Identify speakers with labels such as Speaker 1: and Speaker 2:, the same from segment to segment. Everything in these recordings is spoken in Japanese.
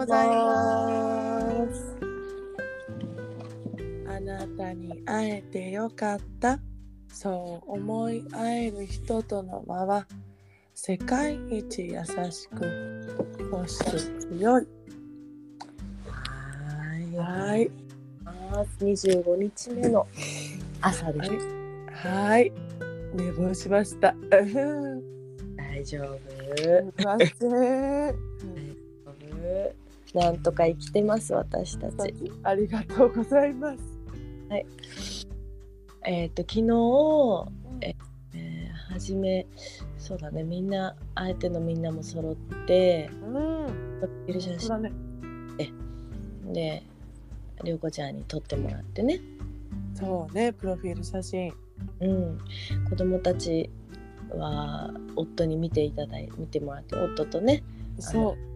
Speaker 1: ございます。あなたに会えてよかった。そう思い合える人との間は世界一優しくそして強い。
Speaker 2: はい。
Speaker 1: はい。
Speaker 2: 二十五日目の朝です。
Speaker 1: はい。寝坊しました。
Speaker 2: 大丈夫。
Speaker 1: すいません。
Speaker 2: なんとか生きてます私たち。
Speaker 1: ありがとうございます。
Speaker 2: えっ、と昨日ええー初めそうだねみんな相手のみんなも揃って
Speaker 1: うん。
Speaker 2: プロフィール写
Speaker 1: そうだね。
Speaker 2: 真でりょうこちゃんに撮ってもらってね。
Speaker 1: そうね。プロフィール写真。
Speaker 2: うん。子供たちは夫に見ていただい見てもらって夫とね
Speaker 1: そう。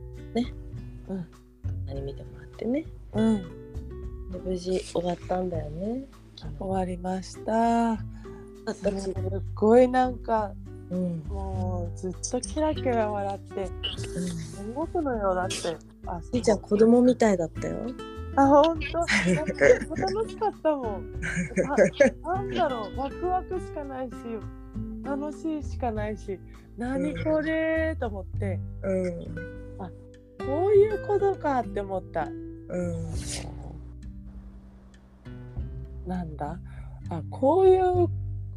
Speaker 2: 何見てもらってね。
Speaker 1: うん。
Speaker 2: で無事終わったんだよね。
Speaker 1: 終わりました。
Speaker 2: 私
Speaker 1: すっごいなんか
Speaker 2: うん。
Speaker 1: もうずっとキラキラ笑って天国のようだって。あ、
Speaker 2: ひーちゃん子供みたいだったよ。
Speaker 1: あ、本当？楽しかったもん。あ なんだろう、ワクワクしかないし、楽しいしかないし、何これ？と思って、
Speaker 2: うん。
Speaker 1: こういうことかって思った。
Speaker 2: うん。
Speaker 1: なんだ？あこういう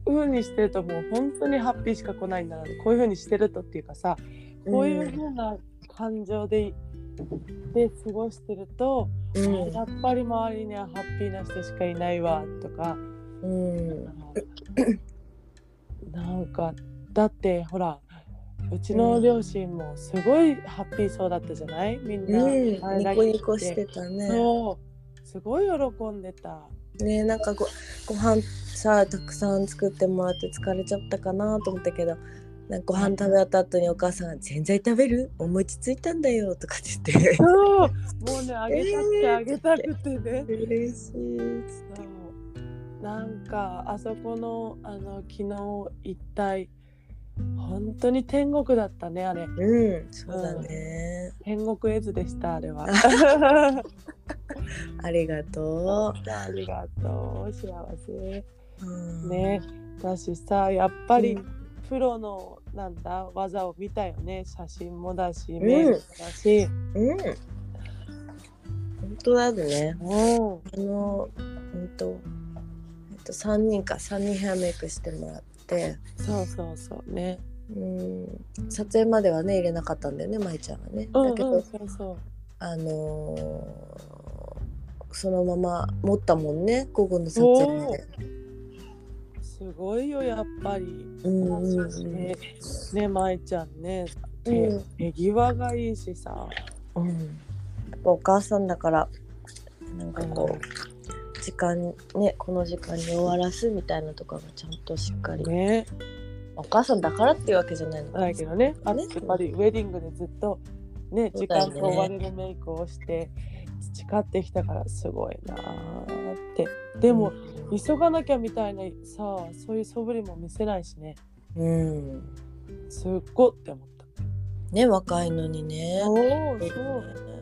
Speaker 1: 風にしてるともう本当にハッピーしか来ないんだなこういう風にしてるとっていうかさこういう風な感情で,、で過ごしてると、
Speaker 2: う
Speaker 1: あやっぱり周りにはハッピーな人しかいないわとか、
Speaker 2: ん。うん。
Speaker 1: なんかだってほらうちの両親もすごいハッピーそうだったじゃない？みんな、
Speaker 2: うん。ニコニコしてたね。
Speaker 1: そう。すごい喜んでた。
Speaker 2: ねなんかごご飯さたくさん作ってもらって疲れちゃったかなと思ったけどなんかご飯食べた後にお母さんが「全然食べる？お餅ついたんだよ」とかって言って。
Speaker 1: そう。もうねあげたくてあげたくてね。
Speaker 2: 嬉しい
Speaker 1: そう。なんかあそこのあの昨日一体本当に天国だったねあれ。
Speaker 2: うんそうだね、
Speaker 1: 天国絵図でしたあれは。
Speaker 2: ありがと
Speaker 1: ありがとう幸せ。
Speaker 2: う、うん、
Speaker 1: ねだしさやっぱり
Speaker 2: うん
Speaker 1: プロのなんだ技を見たよね。写真もだしメイクもだし、
Speaker 2: うん。本当だね。
Speaker 1: うん、
Speaker 2: あの本当えっと3人か3人ヘアメイクしてもらって。
Speaker 1: そうそうそうね。
Speaker 2: うん。撮影まではね入れなかったんだよね舞ちゃんはね、
Speaker 1: うん
Speaker 2: だけど、
Speaker 1: うんそうそう。
Speaker 2: あのーそのまま持ったもんね午後の撮影まで。
Speaker 1: すごいよやっぱり。
Speaker 2: うんうんうん。
Speaker 1: ねね舞ちゃんね。手,、
Speaker 2: うん。
Speaker 1: 手際がいいしさ。
Speaker 2: うん、お母さんだからなんかこう、時間ねこの時間に終わらすみたいなとかがちゃんとしっかり、
Speaker 1: ね。
Speaker 2: お母さんだからっていうわけじゃないのか。
Speaker 1: だけどね。あやっぱりウェディングでずっとね
Speaker 2: ね。
Speaker 1: 間と追われるメイクをして培ってきたからすごいなーって。でも、急がなきゃみたいなさそういう素振りも見せないしね。
Speaker 2: うん。
Speaker 1: すっごって思った。
Speaker 2: ね若いのにね。
Speaker 1: おお
Speaker 2: そう
Speaker 1: そう。楽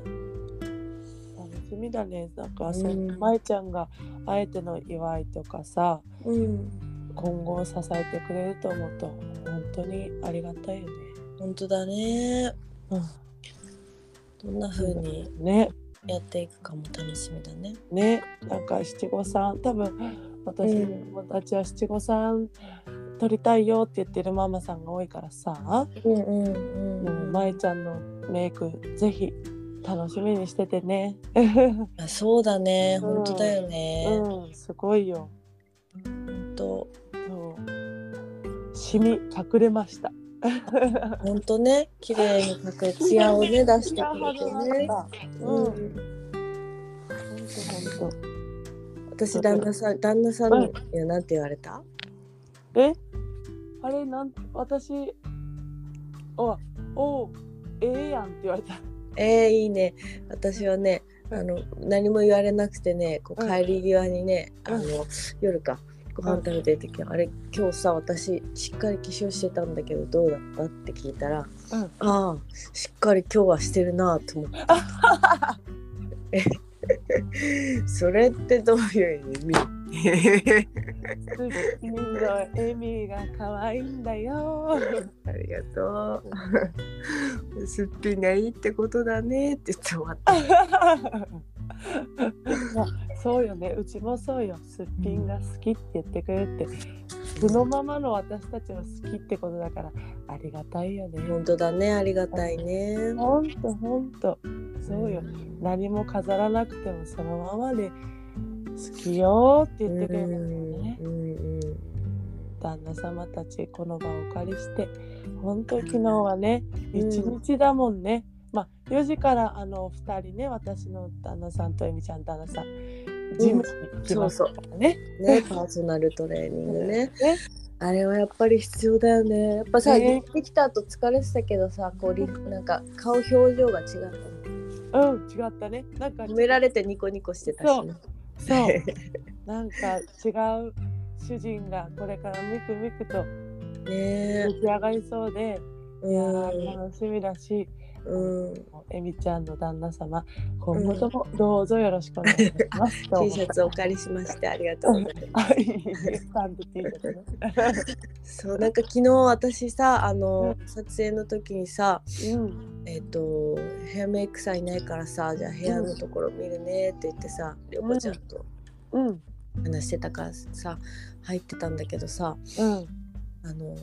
Speaker 1: しみだね。なんかそ
Speaker 2: うん。
Speaker 1: の舞ちゃんがあえての祝いとかさ
Speaker 2: うん。
Speaker 1: 今後を支えてくれると思うと本当にありがたいよね。
Speaker 2: 本当だね。
Speaker 1: う
Speaker 2: どんな風に
Speaker 1: ん、ね。
Speaker 2: やっていくかも楽しみだね。
Speaker 1: ね。なんか七五三多分私の
Speaker 2: うん
Speaker 1: 友達は七五三撮りたいよって言ってるママさんが多いからさ、
Speaker 2: うんうんうん
Speaker 1: もう舞ちゃんのメイクぜひ楽しみにしててね。
Speaker 2: あそうだね
Speaker 1: うん
Speaker 2: 本当だよね、
Speaker 1: うんすごいよ。
Speaker 2: 本当
Speaker 1: そうシミ隠れました。
Speaker 2: 本当ね綺麗に隠れツヤをね出してくれてね。
Speaker 1: うん。
Speaker 2: うん
Speaker 1: 本当本
Speaker 2: 私旦那さん旦那さんにはなんて言われた？
Speaker 1: 当。え、あれなん私おおええやんって言われた。
Speaker 2: えー、いいね。私はねあの何も言われなくてねこう
Speaker 1: うん。
Speaker 2: 帰り際にね、
Speaker 1: うん。
Speaker 2: あの夜かご飯食べてる時あれ今日さ私しっかり化粧してたんだけどどうだったって聞いたら
Speaker 1: うん。
Speaker 2: ああしっかり今日はしてるなと思って それってどういう意味？
Speaker 1: すっぴんの笑みが可愛いんだよ。
Speaker 2: ありがとう。すっぴんがいいってことだねって言って終わった。
Speaker 1: まあそうよねうちもそうよすっぴんが好きって言ってくれるってそのままの私たちを好きってことだからありがたいよね。
Speaker 2: 本当だね、ありがたいね。
Speaker 1: ほんとほんとそうよ何も飾らなくてもそのままで好きよって言ってくれるんだよね。
Speaker 2: うんうん
Speaker 1: 旦那様たちこの場をお借りして本当昨日はね
Speaker 2: うん。
Speaker 1: 一日だもんね、まあ4時からあの2人ね私の旦那さんとえみちゃん旦那さんジムに行きましたからね。
Speaker 2: ね、パーソナルトレーニングね。
Speaker 1: ね
Speaker 2: あれはやっぱり必要だよね。やっぱさ、
Speaker 1: ね
Speaker 2: 行ってきた後疲れてたけどさ、こうリなんか顔表情が違った。
Speaker 1: うん違ったねなんか
Speaker 2: 褒められてニコニコしてたしね。
Speaker 1: そう なんか違う主人がこれからみくみくと
Speaker 2: ね
Speaker 1: 出来上がりそうで、
Speaker 2: え。
Speaker 1: いや楽しみだし、
Speaker 2: うん。
Speaker 1: えみちゃんの旦那様今後ともどうぞよろしくお願いします。
Speaker 2: T シャツお借りしましてありがとうございます。
Speaker 1: はい、スタンド T シャツ。ね。
Speaker 2: そうなんか昨日私さあの、撮影の時にさ
Speaker 1: うん、
Speaker 2: えっ、とヘアメイクさんいないからさじゃあ部屋のところ見るねって言ってさりょうこちゃんと話してたからさ入ってたんだけどさ
Speaker 1: うん、
Speaker 2: あの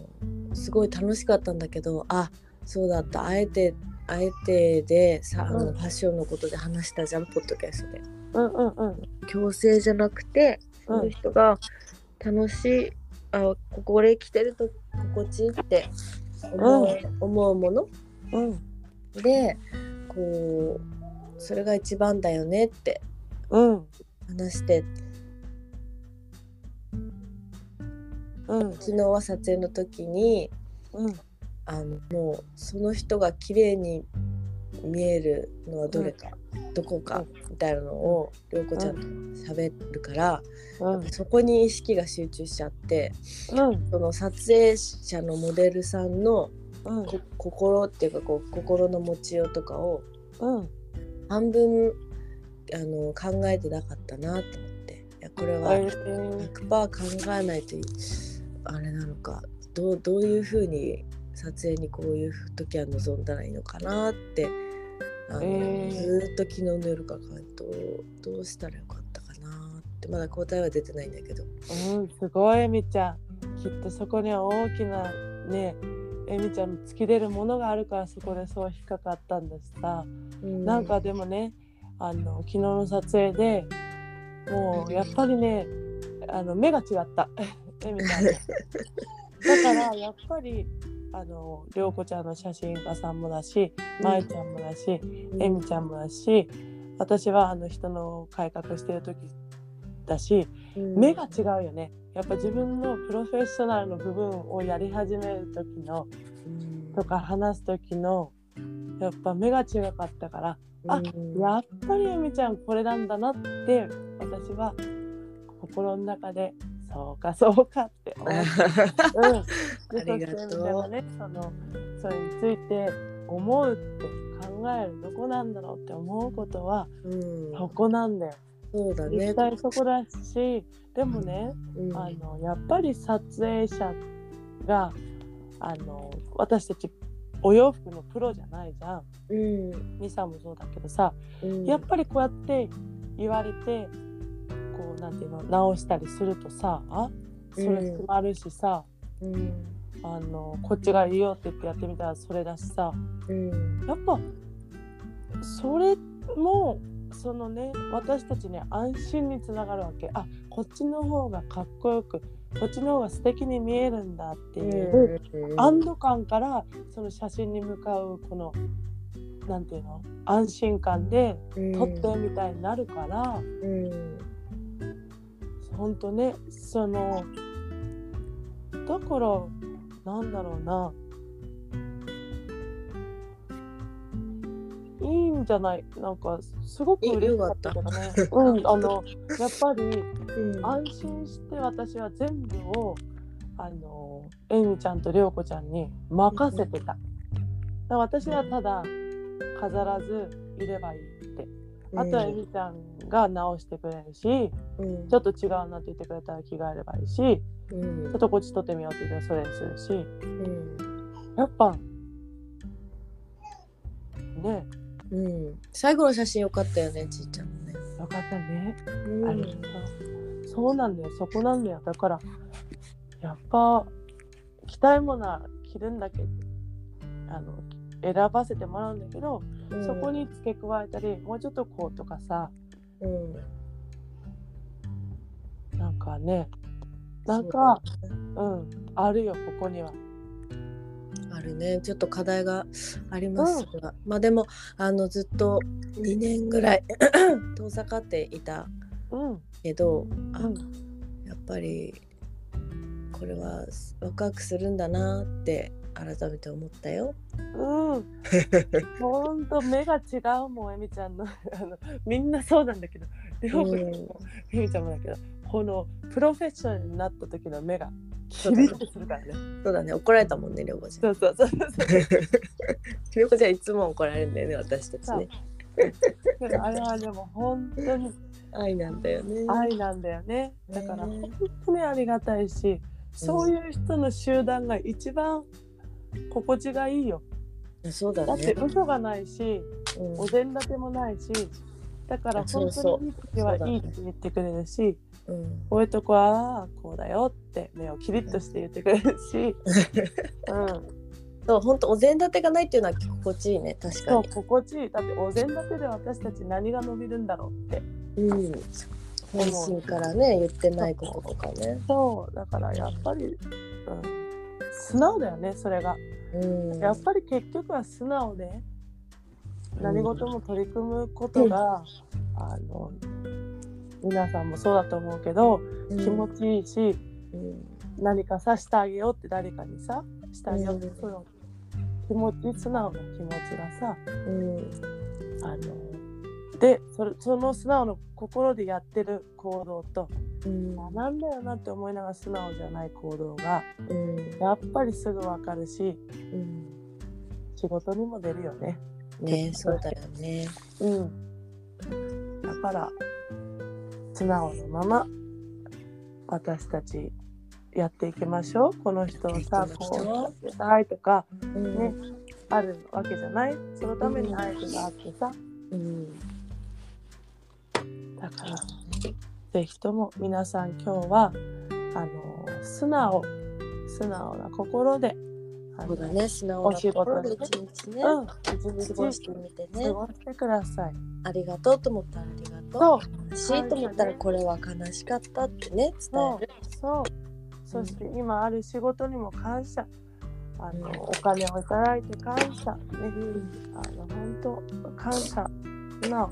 Speaker 2: すごい楽しかったんだけどあそうだった。あえてあえてでさあの、
Speaker 1: うん
Speaker 2: ファッションのことで話したじゃんポッドキャストで。
Speaker 1: うん、うん、
Speaker 2: 強制じゃなくてその人が楽しいあこれ着てると心地いいって思う,、思うもの？
Speaker 1: うん、
Speaker 2: でこうそれが一番だよねって。
Speaker 1: うん、
Speaker 2: 話して。
Speaker 1: うん、
Speaker 2: 昨日は撮影の時に
Speaker 1: うん、
Speaker 2: あのもうその人が綺麗に見えるのはどれか、どこかみたいなのを涼子ちゃんと喋るから、
Speaker 1: うん、
Speaker 2: そこに意識が集中しちゃって
Speaker 1: うん、
Speaker 2: その撮影者のモデルさんの
Speaker 1: うん、
Speaker 2: こ心っていうかこう心の持ちようとかを
Speaker 1: うん、
Speaker 2: 半分あの考えてなかったなと思って。いやこれは
Speaker 1: え。ー
Speaker 2: 100%考えないといあれなのかどうどういうふうに撮影にこういう時は臨んだらいいのかなってあの、
Speaker 1: えー
Speaker 2: ずーっと昨日の夜から考えてどうどうしたらよかったかなってまだ答えは出てないんだけど。
Speaker 1: うん、すごいえみちゃん。きっとそこには大きなね、えみちゃんの突き出るものがあるからそこでそう引っかかったんだしさ。
Speaker 2: うん
Speaker 1: なんかでもね、あの昨日の撮影でもうやっぱりね、あの目が違った。えみちゃんの。だからやっぱりあの涼子ちゃんの写真家さんもだし、まいちゃんもだし、えみちゃんもだし、私はあの人の改革してる時だし、
Speaker 2: うん。
Speaker 1: 目が違うよね。やっぱ自分のプロフェッショナルの部分をやり始める時の
Speaker 2: うん。
Speaker 1: とか話す時のやっぱ目が違かったから、あ
Speaker 2: うん。
Speaker 1: やっぱりえみちゃんこれなんだなって私は心の中でそうかそうかって 思って、うん、
Speaker 2: ありがとう。
Speaker 1: でそしてえみちゃんがねそのそれについて思うって考えるどこなんだろうって思うことは
Speaker 2: うん。
Speaker 1: そこなんだよ。
Speaker 2: そうだね。
Speaker 1: 実。際そこだしでもね、
Speaker 2: うん。
Speaker 1: あのやっぱり撮影者があの私たちお洋服のプロじゃないじゃん。
Speaker 2: うん。
Speaker 1: ミサもそうだけどさ、
Speaker 2: うん。
Speaker 1: やっぱりこうやって言われてこうなんていうの直したりするとさあそれ決まるしさ、
Speaker 2: うん。
Speaker 1: あのこっちがいいよって言ってやってみたらそれだしさ。
Speaker 2: うん。
Speaker 1: やっぱそれもそのね私たちね安心につながるわけ。あこっちの方がかっこよくこっちの方が素敵に見えるんだっていう、安堵感からその写真に向かうこのなんていうの安心感で撮ってみたいになるから、
Speaker 2: うん
Speaker 1: ほんとねそのだからなんだろうな。いいんじゃない？なんかすごく嬉しかったけどね。うんあのやっぱり
Speaker 2: うん。
Speaker 1: 安心して私は全部をあのえみちゃんとりょうこちゃんに任せてた。だから私はただ飾らずいればいい。あとはえみちゃんが直してくれるし、
Speaker 2: うん。
Speaker 1: ちょっと違うなって言ってくれたら着替えればいいし、
Speaker 2: うん。
Speaker 1: ちょっとこっち撮ってみようって言ったらそれにするし、
Speaker 2: うん。
Speaker 1: やっぱね。
Speaker 2: うん。最後の写真よかったよねちいちゃんのね。
Speaker 1: よかったね。
Speaker 2: うん。
Speaker 1: ありがとう。そうなんだよ、そこなんだよ。だから、やっぱ、着たいものは着るんだけど、あの、選ばせてもらうんだけど、
Speaker 2: うん
Speaker 1: そこに付け加えたり、もうちょっとこうとかさ、
Speaker 2: うん。
Speaker 1: なんかね、なんか、
Speaker 2: そうだね。
Speaker 1: うん、あるよ、ここには。
Speaker 2: あるね。ちょっと課題がありますが、まあでもあのずっと2年ぐらい 遠ざかっていた
Speaker 1: うん、
Speaker 2: けどあ、
Speaker 1: うん、
Speaker 2: やっぱりこれはワクワクするんだなって改めて思ったよ。
Speaker 1: うん。ほんと目が違うもん、えみちゃんの。あのみんなそうなんだけど、りょうこちゃんも、えみちゃんもだけど、このプロフェッショナルになった時の目がキリッとするからね。
Speaker 2: そうだね怒られたもんねりょうこちゃん。
Speaker 1: そうそうそうそう。
Speaker 2: りょうこちゃんいつも怒られるんだよね私たちね。
Speaker 1: あれはでも本当に
Speaker 2: 愛なんだよね。
Speaker 1: 愛なんだよね。だから
Speaker 2: ね
Speaker 1: 本当にありがたいし、そういう人の集団が一番心地がいいよ。
Speaker 2: そうだ
Speaker 1: だって
Speaker 2: ね。
Speaker 1: 嘘がないし、
Speaker 2: うん
Speaker 1: お膳立てもないし、だから本当にいい時はいいって言ってくれるし、
Speaker 2: うん
Speaker 1: こういうとこはこうだよって目をキリッとして言ってくれるし、うん、
Speaker 2: そう本当お膳立てがないっていうのは心地いいね確かに。
Speaker 1: そう心地いい。だってお膳立てで私たち何が伸びるんだろうって。
Speaker 2: うん。本心からね言ってないこととかね。
Speaker 1: そうだからやっぱり、うん、素直だよねそれが。
Speaker 2: うん。
Speaker 1: やっぱり結局は素直で何事も取り組むことが、あの皆さんもそうだと思うけど、
Speaker 2: うん。
Speaker 1: 気持ちいいし
Speaker 2: うん。
Speaker 1: 何かさしてあげようって誰かにさしてあげよう。って、
Speaker 2: うん。
Speaker 1: その気持ち素直な気持ちがさ
Speaker 2: うん。
Speaker 1: あのでそれその素直な心でやってる行動と、
Speaker 2: うん。
Speaker 1: あなんだよなって思いながら素直じゃない行動が
Speaker 2: うん。
Speaker 1: やっぱりすぐ分かるし
Speaker 2: うん。
Speaker 1: 仕事にも出るよね。
Speaker 2: ねそうだよね。
Speaker 1: うん、だから素直のまま私たちやっていきましょう。この人をさこうしたいとか
Speaker 2: うん。
Speaker 1: ねあるわけじゃない？そのために相手があってさ。
Speaker 2: うん。
Speaker 1: だからぜひとも皆さん今日はあの素直素直な心で
Speaker 2: そうだね素直な心で一日ね
Speaker 1: うん一
Speaker 2: 過ごし
Speaker 1: 日
Speaker 2: てみてね。
Speaker 1: 過ごしてください。
Speaker 2: ありがとうと思ったらありがとう。
Speaker 1: そう。
Speaker 2: 悲しいと思ったらこれは悲しかったってね伝
Speaker 1: そう
Speaker 2: える。
Speaker 1: そうそして今ある仕事にも感謝。あのお金をいただいて感謝。ねあの本当感謝。な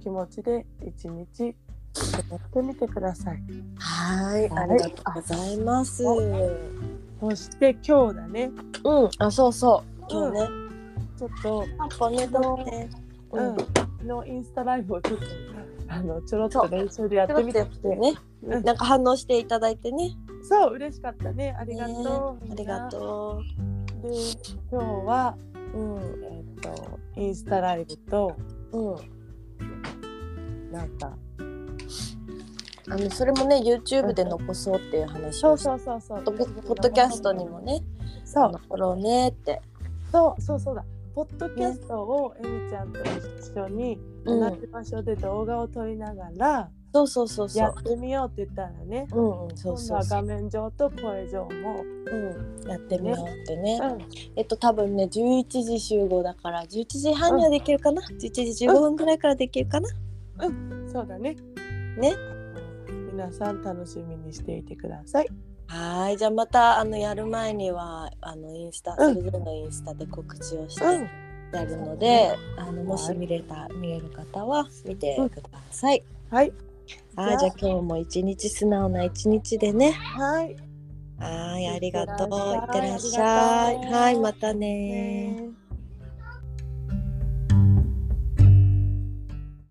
Speaker 1: 気持ちで一日過ごしてみてください。
Speaker 2: はい
Speaker 1: はい。
Speaker 2: ありがとうございます。うん
Speaker 1: そして今日だね。
Speaker 2: あそうそう。今日ね。
Speaker 1: ちょっと
Speaker 2: パパね。
Speaker 1: うん、のインスタライブをちょっとあのちょろっと練習でやってみて。
Speaker 2: てね
Speaker 1: うん。
Speaker 2: なんか反応していただいてね。
Speaker 1: そう嬉しかったね。ありがとう、
Speaker 2: ねありがと
Speaker 1: う。で今日は
Speaker 2: ううん。
Speaker 1: えっ、とインスタライブと
Speaker 2: うん。
Speaker 1: なんか
Speaker 2: あのそれもね YouTube で残そうっていう話
Speaker 1: そうそうそうそう。
Speaker 2: ポポッドキャストにもね
Speaker 1: そう。
Speaker 2: 残ろうねって。
Speaker 1: そうそうそうだ。ポッドキャストをえみちゃんと一緒に
Speaker 2: うん。
Speaker 1: 同じ場所で動画を撮りながら
Speaker 2: そうそうそうそう。
Speaker 1: やってみようって言ったらね。
Speaker 2: うんうんそうそう
Speaker 1: 画面上と声上も、
Speaker 2: うんやってみようってね。
Speaker 1: うん、
Speaker 2: えっと多分ね11時集合だから11時半にはできるかな、11時15分ぐらいからできるかな、
Speaker 1: そうだね。
Speaker 2: ね？
Speaker 1: 皆さん楽しみにしていてください。
Speaker 2: はいじゃあまたあのやる前にはあのインスタ、
Speaker 1: うん
Speaker 2: それぞれのインスタで告知をして
Speaker 1: うん。
Speaker 2: やるので、あのもし見れた見れる方は見てください、
Speaker 1: はい。
Speaker 2: はいじゃあ。今日も一日素直な一日でね。
Speaker 1: はい。
Speaker 2: はいありがとう。い
Speaker 1: い。って
Speaker 2: らっしゃい。はいまたね
Speaker 1: ね